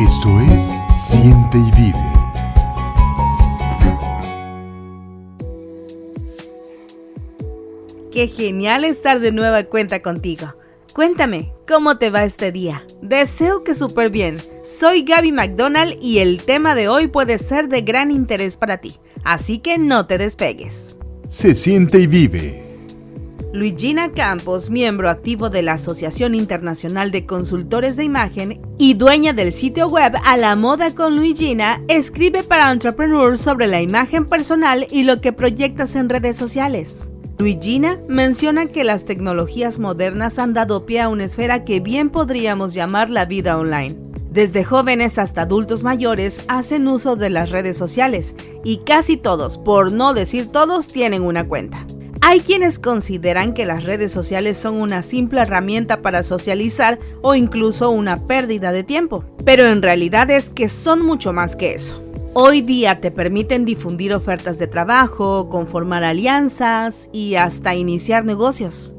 Esto es Siente y Vive. Qué genial estar de nueva cuenta contigo. Cuéntame, ¿cómo te va este día? Deseo que súper bien. Soy Gaby McDonald y el tema de hoy puede ser de gran interés para ti, así que no te despegues. Se siente y vive. Luigina Campos, miembro activo de la Asociación Internacional de Consultores de Imagen y dueña del sitio web A la Moda con Luigina, escribe para Entrepreneur sobre la imagen personal y lo que proyectas en redes sociales. Luigina menciona que las tecnologías modernas han dado pie a una esfera que bien podríamos llamar la vida online. Desde jóvenes hasta adultos mayores hacen uso de las redes sociales y casi todos, por no decir todos, tienen una cuenta. Hay quienes consideran que las redes sociales son una simple herramienta para socializar o incluso una pérdida de tiempo, pero en realidad es que son mucho más que eso. Hoy día te permiten difundir ofertas de trabajo, conformar alianzas y hasta iniciar negocios.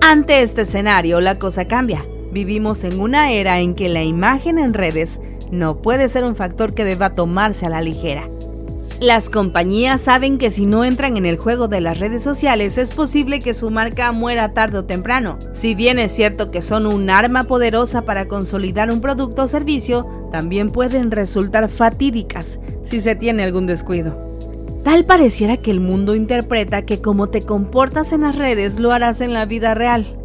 Ante este escenario la cosa cambia. Vivimos en una era en que la imagen en redes no puede ser un factor que deba tomarse a la ligera. Las compañías saben que si no entran en el juego de las redes sociales es posible que su marca muera tarde o temprano. Si bien es cierto que son un arma poderosa para consolidar un producto o servicio, también pueden resultar fatídicas si se tiene algún descuido. Tal pareciera que el mundo interpreta que como te comportas en las redes lo harás en la vida real.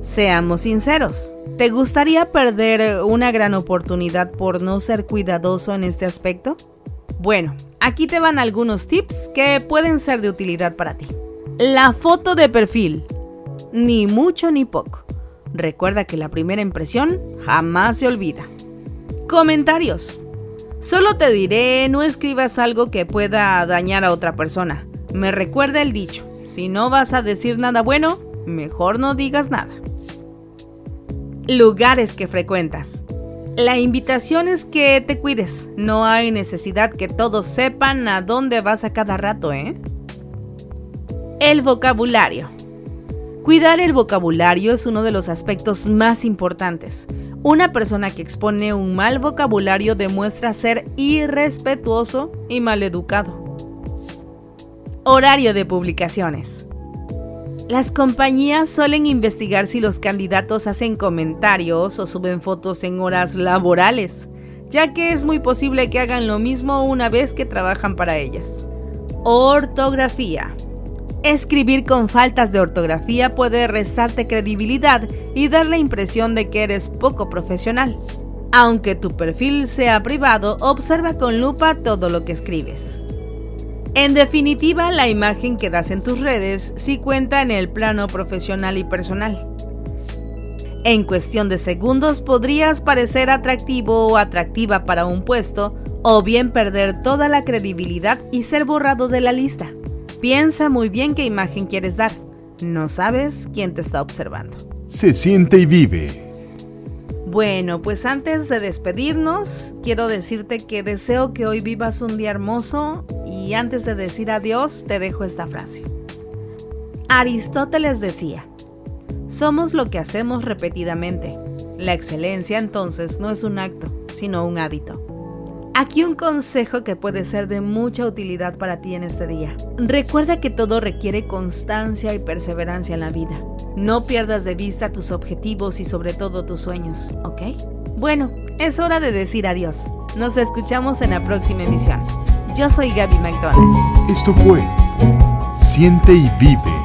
Seamos sinceros, ¿te gustaría perder una gran oportunidad por no ser cuidadoso en este aspecto? Bueno, aquí te van algunos tips que pueden ser de utilidad para ti. La foto de perfil. Ni mucho ni poco. Recuerda que la primera impresión jamás se olvida. Comentarios. Solo te diré, no escribas algo que pueda dañar a otra persona. Me recuerda el dicho, si no vas a decir nada bueno, mejor no digas nada. Lugares que frecuentas. La invitación es que te cuides. No hay necesidad que todos sepan a dónde vas a cada rato, ¿eh? El vocabulario. Cuidar el vocabulario es uno de los aspectos más importantes. Una persona que expone un mal vocabulario demuestra ser irrespetuoso y maleducado. Horario de publicaciones. Las compañías suelen investigar si los candidatos hacen comentarios o suben fotos en horas laborales, ya que es muy posible que hagan lo mismo una vez que trabajan para ellas. Ortografía. Escribir con faltas de ortografía puede restarte credibilidad y dar la impresión de que eres poco profesional. Aunque tu perfil sea privado, observa con lupa todo lo que escribes. En definitiva, la imagen que das en tus redes sí cuenta en el plano profesional y personal. En cuestión de segundos podrías parecer atractivo o atractiva para un puesto, o bien perder toda la credibilidad y ser borrado de la lista. Piensa muy bien qué imagen quieres dar. No sabes quién te está observando. Se siente y vive. Bueno, pues antes de despedirnos, quiero decirte que deseo que hoy vivas un día hermoso y antes de decir adiós te dejo esta frase. Aristóteles decía, somos lo que hacemos repetidamente. La excelencia entonces no es un acto, sino un hábito. Aquí un consejo que puede ser de mucha utilidad para ti en este día. Recuerda que todo requiere constancia y perseverancia en la vida. No pierdas de vista tus objetivos y sobre todo tus sueños, ¿ok? Bueno, es hora de decir adiós. Nos escuchamos en la próxima emisión. Yo soy Gaby McDonald. Esto fue Siente y vive